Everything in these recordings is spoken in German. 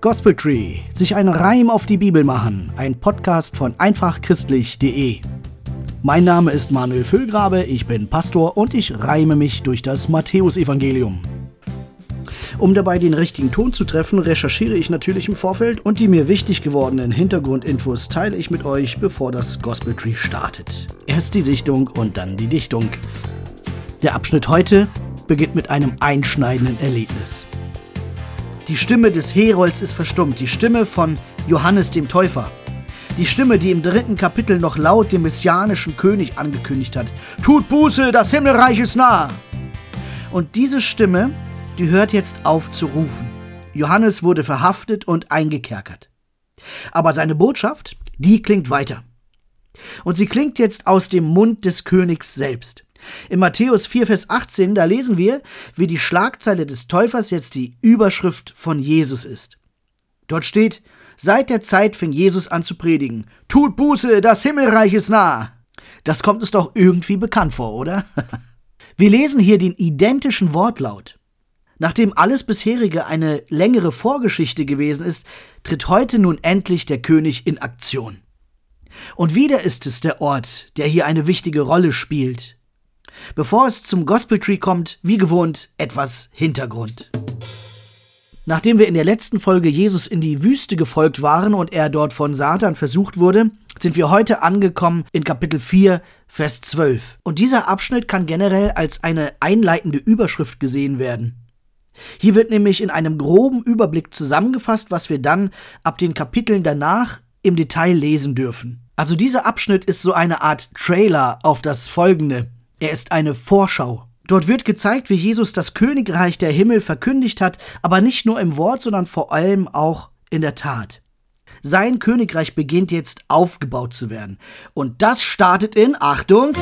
Gospel Tree, sich einen Reim auf die Bibel machen, ein Podcast von einfachchristlich.de. Mein Name ist Manuel Füllgrabe, ich bin Pastor und ich reime mich durch das Matthäusevangelium. Um dabei den richtigen Ton zu treffen, recherchiere ich natürlich im Vorfeld und die mir wichtig gewordenen Hintergrundinfos teile ich mit euch, bevor das Gospel Tree startet. Erst die Sichtung und dann die Dichtung. Der Abschnitt heute beginnt mit einem einschneidenden Erlebnis. Die Stimme des Herolds ist verstummt, die Stimme von Johannes dem Täufer. Die Stimme, die im dritten Kapitel noch laut dem messianischen König angekündigt hat. Tut Buße, das Himmelreich ist nah. Und diese Stimme, die hört jetzt auf zu rufen. Johannes wurde verhaftet und eingekerkert. Aber seine Botschaft, die klingt weiter. Und sie klingt jetzt aus dem Mund des Königs selbst. In Matthäus 4, Vers 18, da lesen wir, wie die Schlagzeile des Täufers jetzt die Überschrift von Jesus ist. Dort steht, seit der Zeit fing Jesus an zu predigen. Tut Buße, das Himmelreich ist nah. Das kommt uns doch irgendwie bekannt vor, oder? wir lesen hier den identischen Wortlaut. Nachdem alles bisherige eine längere Vorgeschichte gewesen ist, tritt heute nun endlich der König in Aktion. Und wieder ist es der Ort, der hier eine wichtige Rolle spielt. Bevor es zum Gospel Tree kommt, wie gewohnt, etwas Hintergrund. Nachdem wir in der letzten Folge Jesus in die Wüste gefolgt waren und er dort von Satan versucht wurde, sind wir heute angekommen in Kapitel 4, Vers 12. Und dieser Abschnitt kann generell als eine einleitende Überschrift gesehen werden. Hier wird nämlich in einem groben Überblick zusammengefasst, was wir dann ab den Kapiteln danach im Detail lesen dürfen. Also dieser Abschnitt ist so eine Art Trailer auf das folgende. Er ist eine Vorschau. Dort wird gezeigt, wie Jesus das Königreich der Himmel verkündigt hat, aber nicht nur im Wort, sondern vor allem auch in der Tat. Sein Königreich beginnt jetzt aufgebaut zu werden. Und das startet in, Achtung,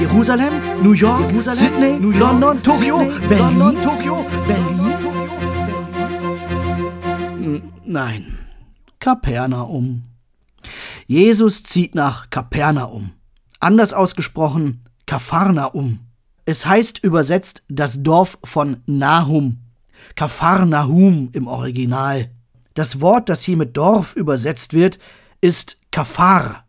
Jerusalem, New York, Jerusalem, Sydney, New York, London, Tokio, Sydney, Berlin, London, Tokio, Berlin, Tokio, Nein, Kapernaum. Jesus zieht nach Kapernaum. Anders ausgesprochen, Kapharnaum. Es heißt übersetzt das Dorf von Nahum. Kapharnahum im Original. Das Wort, das hier mit Dorf übersetzt wird, ist Kafar.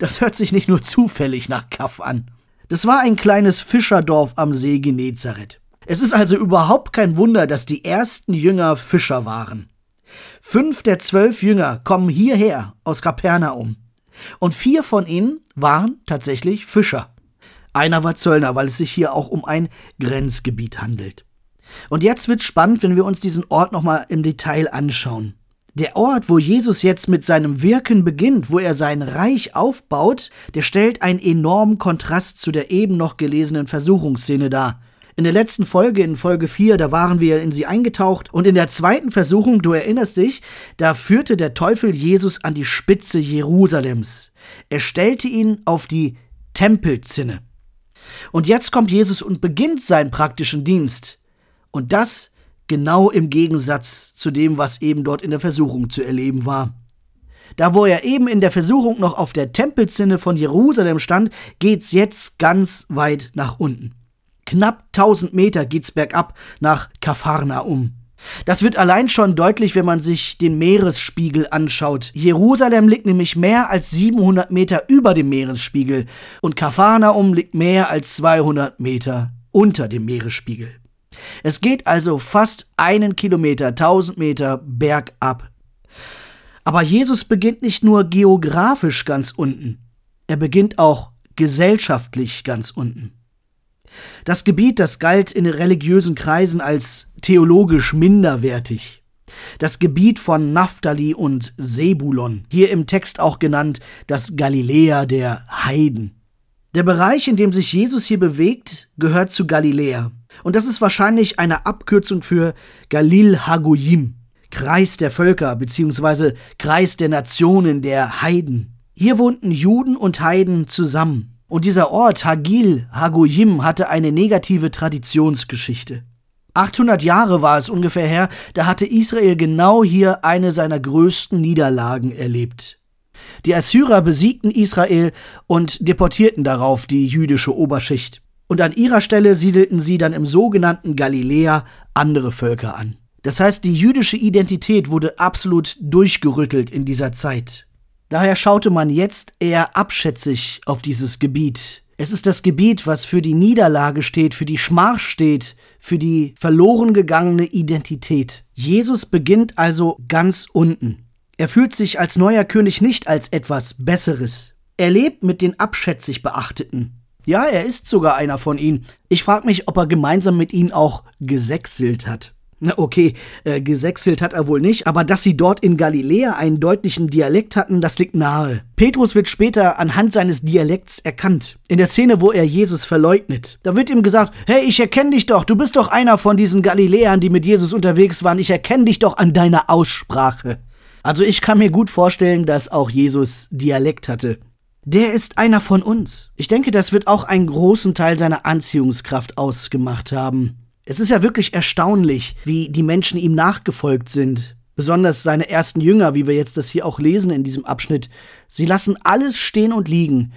Das hört sich nicht nur zufällig nach Kaf an. Das war ein kleines Fischerdorf am See Genezareth. Es ist also überhaupt kein Wunder, dass die ersten Jünger Fischer waren. Fünf der zwölf Jünger kommen hierher aus Kapernaum. Und vier von ihnen waren tatsächlich Fischer. Einer war Zöllner, weil es sich hier auch um ein Grenzgebiet handelt. Und jetzt wird spannend, wenn wir uns diesen Ort nochmal im Detail anschauen. Der Ort, wo Jesus jetzt mit seinem Wirken beginnt, wo er sein Reich aufbaut, der stellt einen enormen Kontrast zu der eben noch gelesenen Versuchungsszene dar. In der letzten Folge, in Folge 4, da waren wir in sie eingetaucht und in der zweiten Versuchung, du erinnerst dich, da führte der Teufel Jesus an die Spitze Jerusalems. Er stellte ihn auf die Tempelzinne. Und jetzt kommt Jesus und beginnt seinen praktischen Dienst. Und das genau im Gegensatz zu dem, was eben dort in der Versuchung zu erleben war. Da wo er eben in der Versuchung noch auf der Tempelzinne von Jerusalem stand, geht's jetzt ganz weit nach unten. Knapp 1000 Meter geht's bergab nach Kapharnaum. Das wird allein schon deutlich, wenn man sich den Meeresspiegel anschaut. Jerusalem liegt nämlich mehr als 700 Meter über dem Meeresspiegel und Kapharnaum liegt mehr als 200 Meter unter dem Meeresspiegel. Es geht also fast einen Kilometer, 1000 Meter bergab. Aber Jesus beginnt nicht nur geografisch ganz unten, er beginnt auch gesellschaftlich ganz unten. Das Gebiet, das galt in religiösen Kreisen als theologisch minderwertig. Das Gebiet von Naphtali und Sebulon, hier im Text auch genannt das Galiläa der Heiden. Der Bereich, in dem sich Jesus hier bewegt, gehört zu Galiläa. Und das ist wahrscheinlich eine Abkürzung für Galil Hagoyim, Kreis der Völker bzw. Kreis der Nationen der Heiden. Hier wohnten Juden und Heiden zusammen. Und dieser Ort, Hagil, Hagoyim, hatte eine negative Traditionsgeschichte. 800 Jahre war es ungefähr her, da hatte Israel genau hier eine seiner größten Niederlagen erlebt. Die Assyrer besiegten Israel und deportierten darauf die jüdische Oberschicht. Und an ihrer Stelle siedelten sie dann im sogenannten Galiläa andere Völker an. Das heißt, die jüdische Identität wurde absolut durchgerüttelt in dieser Zeit. Daher schaute man jetzt eher abschätzig auf dieses Gebiet. Es ist das Gebiet, was für die Niederlage steht, für die Schmach steht, für die verloren gegangene Identität. Jesus beginnt also ganz unten. Er fühlt sich als neuer König nicht als etwas Besseres. Er lebt mit den abschätzig Beachteten. Ja, er ist sogar einer von ihnen. Ich frage mich, ob er gemeinsam mit ihnen auch gesächselt hat. Na okay, äh, gesächselt hat er wohl nicht, aber dass sie dort in Galiläa einen deutlichen Dialekt hatten, das liegt nahe. Petrus wird später anhand seines Dialekts erkannt. In der Szene, wo er Jesus verleugnet. Da wird ihm gesagt, hey, ich erkenne dich doch, du bist doch einer von diesen Galiläern, die mit Jesus unterwegs waren, ich erkenne dich doch an deiner Aussprache. Also ich kann mir gut vorstellen, dass auch Jesus Dialekt hatte. Der ist einer von uns. Ich denke, das wird auch einen großen Teil seiner Anziehungskraft ausgemacht haben. Es ist ja wirklich erstaunlich, wie die Menschen ihm nachgefolgt sind. Besonders seine ersten Jünger, wie wir jetzt das hier auch lesen in diesem Abschnitt. Sie lassen alles stehen und liegen.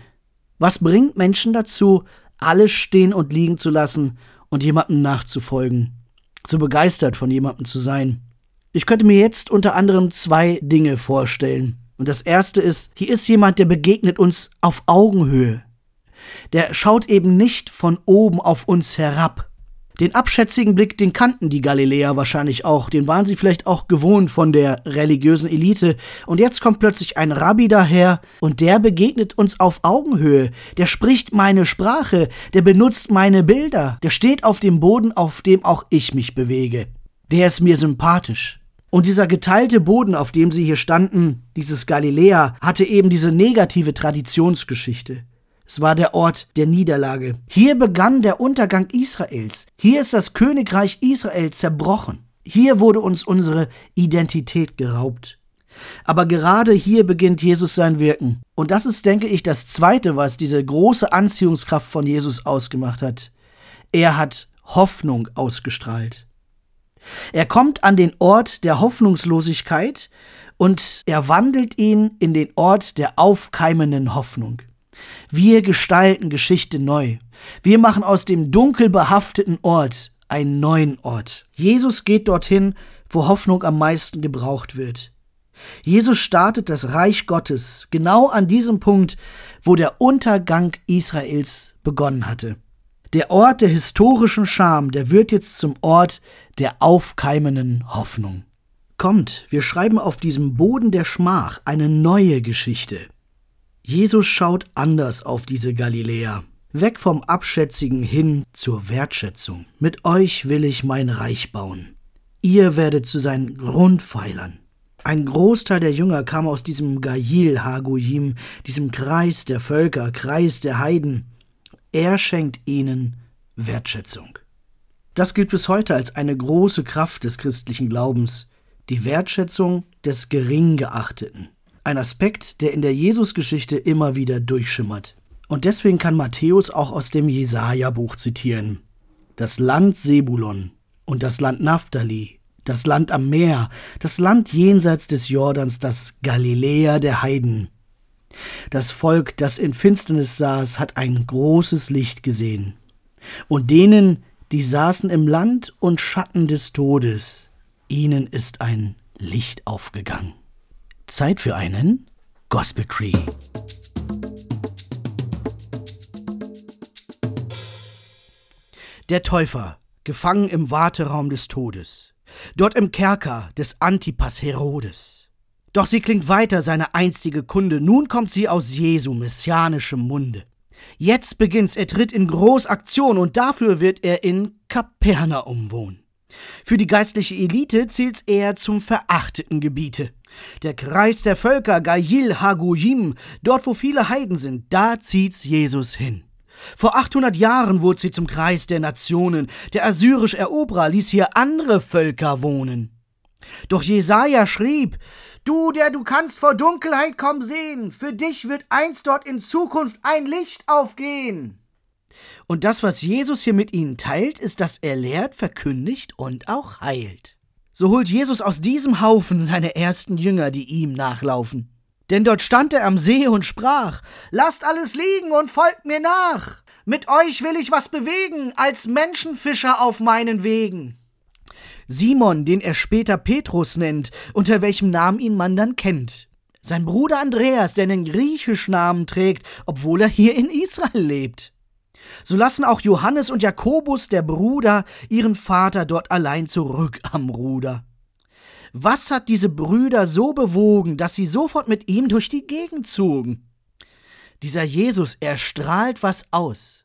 Was bringt Menschen dazu, alles stehen und liegen zu lassen und jemandem nachzufolgen? So begeistert von jemandem zu sein. Ich könnte mir jetzt unter anderem zwei Dinge vorstellen. Und das erste ist, hier ist jemand, der begegnet uns auf Augenhöhe. Der schaut eben nicht von oben auf uns herab. Den abschätzigen Blick, den kannten die Galiläer wahrscheinlich auch, den waren sie vielleicht auch gewohnt von der religiösen Elite. Und jetzt kommt plötzlich ein Rabbi daher und der begegnet uns auf Augenhöhe. Der spricht meine Sprache, der benutzt meine Bilder, der steht auf dem Boden, auf dem auch ich mich bewege. Der ist mir sympathisch. Und dieser geteilte Boden, auf dem sie hier standen, dieses Galiläa, hatte eben diese negative Traditionsgeschichte. Es war der Ort der Niederlage. Hier begann der Untergang Israels. Hier ist das Königreich Israel zerbrochen. Hier wurde uns unsere Identität geraubt. Aber gerade hier beginnt Jesus sein Wirken. Und das ist, denke ich, das Zweite, was diese große Anziehungskraft von Jesus ausgemacht hat. Er hat Hoffnung ausgestrahlt. Er kommt an den Ort der Hoffnungslosigkeit und er wandelt ihn in den Ort der aufkeimenden Hoffnung. Wir gestalten Geschichte neu. Wir machen aus dem dunkel behafteten Ort einen neuen Ort. Jesus geht dorthin, wo Hoffnung am meisten gebraucht wird. Jesus startet das Reich Gottes genau an diesem Punkt, wo der Untergang Israels begonnen hatte. Der Ort der historischen Scham, der wird jetzt zum Ort der aufkeimenden Hoffnung. Kommt, wir schreiben auf diesem Boden der Schmach eine neue Geschichte. Jesus schaut anders auf diese Galiläer. Weg vom Abschätzigen hin zur Wertschätzung. Mit euch will ich mein Reich bauen. Ihr werdet zu seinen Grundpfeilern. Ein Großteil der Jünger kam aus diesem Gajil Hagoyim, diesem Kreis der Völker, Kreis der Heiden. Er schenkt ihnen Wertschätzung. Das gilt bis heute als eine große Kraft des christlichen Glaubens, die Wertschätzung des Geringgeachteten. Ein Aspekt, der in der Jesusgeschichte immer wieder durchschimmert. Und deswegen kann Matthäus auch aus dem Jesaja-Buch zitieren. Das Land Sebulon und das Land Naphtali, das Land am Meer, das Land jenseits des Jordans, das Galiläa der Heiden. Das Volk, das in Finsternis saß, hat ein großes Licht gesehen. Und denen, die saßen im Land und Schatten des Todes, ihnen ist ein Licht aufgegangen. Zeit für einen Gospel Tree. Der Täufer, gefangen im Warteraum des Todes, dort im Kerker des Antipas Herodes. Doch sie klingt weiter seine einstige Kunde, nun kommt sie aus Jesu messianischem Munde. Jetzt beginnt's, er tritt in Großaktion und dafür wird er in Kapernaum wohnen. Für die geistliche Elite zählt's eher zum verachteten Gebiete. Der Kreis der Völker, Gayil Hagujim, dort wo viele Heiden sind, da zieht's Jesus hin. Vor 800 Jahren wurde sie zum Kreis der Nationen. Der assyrische Eroberer ließ hier andere Völker wohnen. Doch Jesaja schrieb: Du, der du kannst vor Dunkelheit kaum sehen, für dich wird einst dort in Zukunft ein Licht aufgehen. Und das, was Jesus hier mit ihnen teilt, ist, dass er lehrt, verkündigt und auch heilt. So holt Jesus aus diesem Haufen seine ersten Jünger, die ihm nachlaufen. Denn dort stand er am See und sprach: Lasst alles liegen und folgt mir nach. Mit euch will ich was bewegen, als Menschenfischer auf meinen Wegen. Simon, den er später Petrus nennt, unter welchem Namen ihn man dann kennt. Sein Bruder Andreas, der einen griechischen Namen trägt, obwohl er hier in Israel lebt. So lassen auch Johannes und Jakobus, der Bruder, ihren Vater dort allein zurück am Ruder. Was hat diese Brüder so bewogen, dass sie sofort mit ihm durch die Gegend zogen? Dieser Jesus, er strahlt was aus.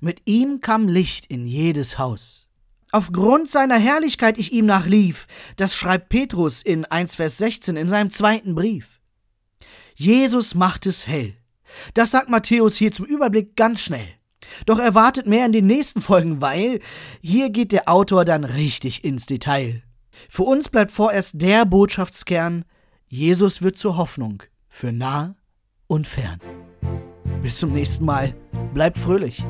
Mit ihm kam Licht in jedes Haus. Aufgrund seiner Herrlichkeit ich ihm nachlief, das schreibt Petrus in 1 Vers 16 in seinem zweiten Brief. Jesus macht es hell. Das sagt Matthäus hier zum Überblick ganz schnell. Doch erwartet mehr in den nächsten Folgen, weil hier geht der Autor dann richtig ins Detail. Für uns bleibt vorerst der Botschaftskern, Jesus wird zur Hoffnung für nah und fern. Bis zum nächsten Mal, bleibt fröhlich.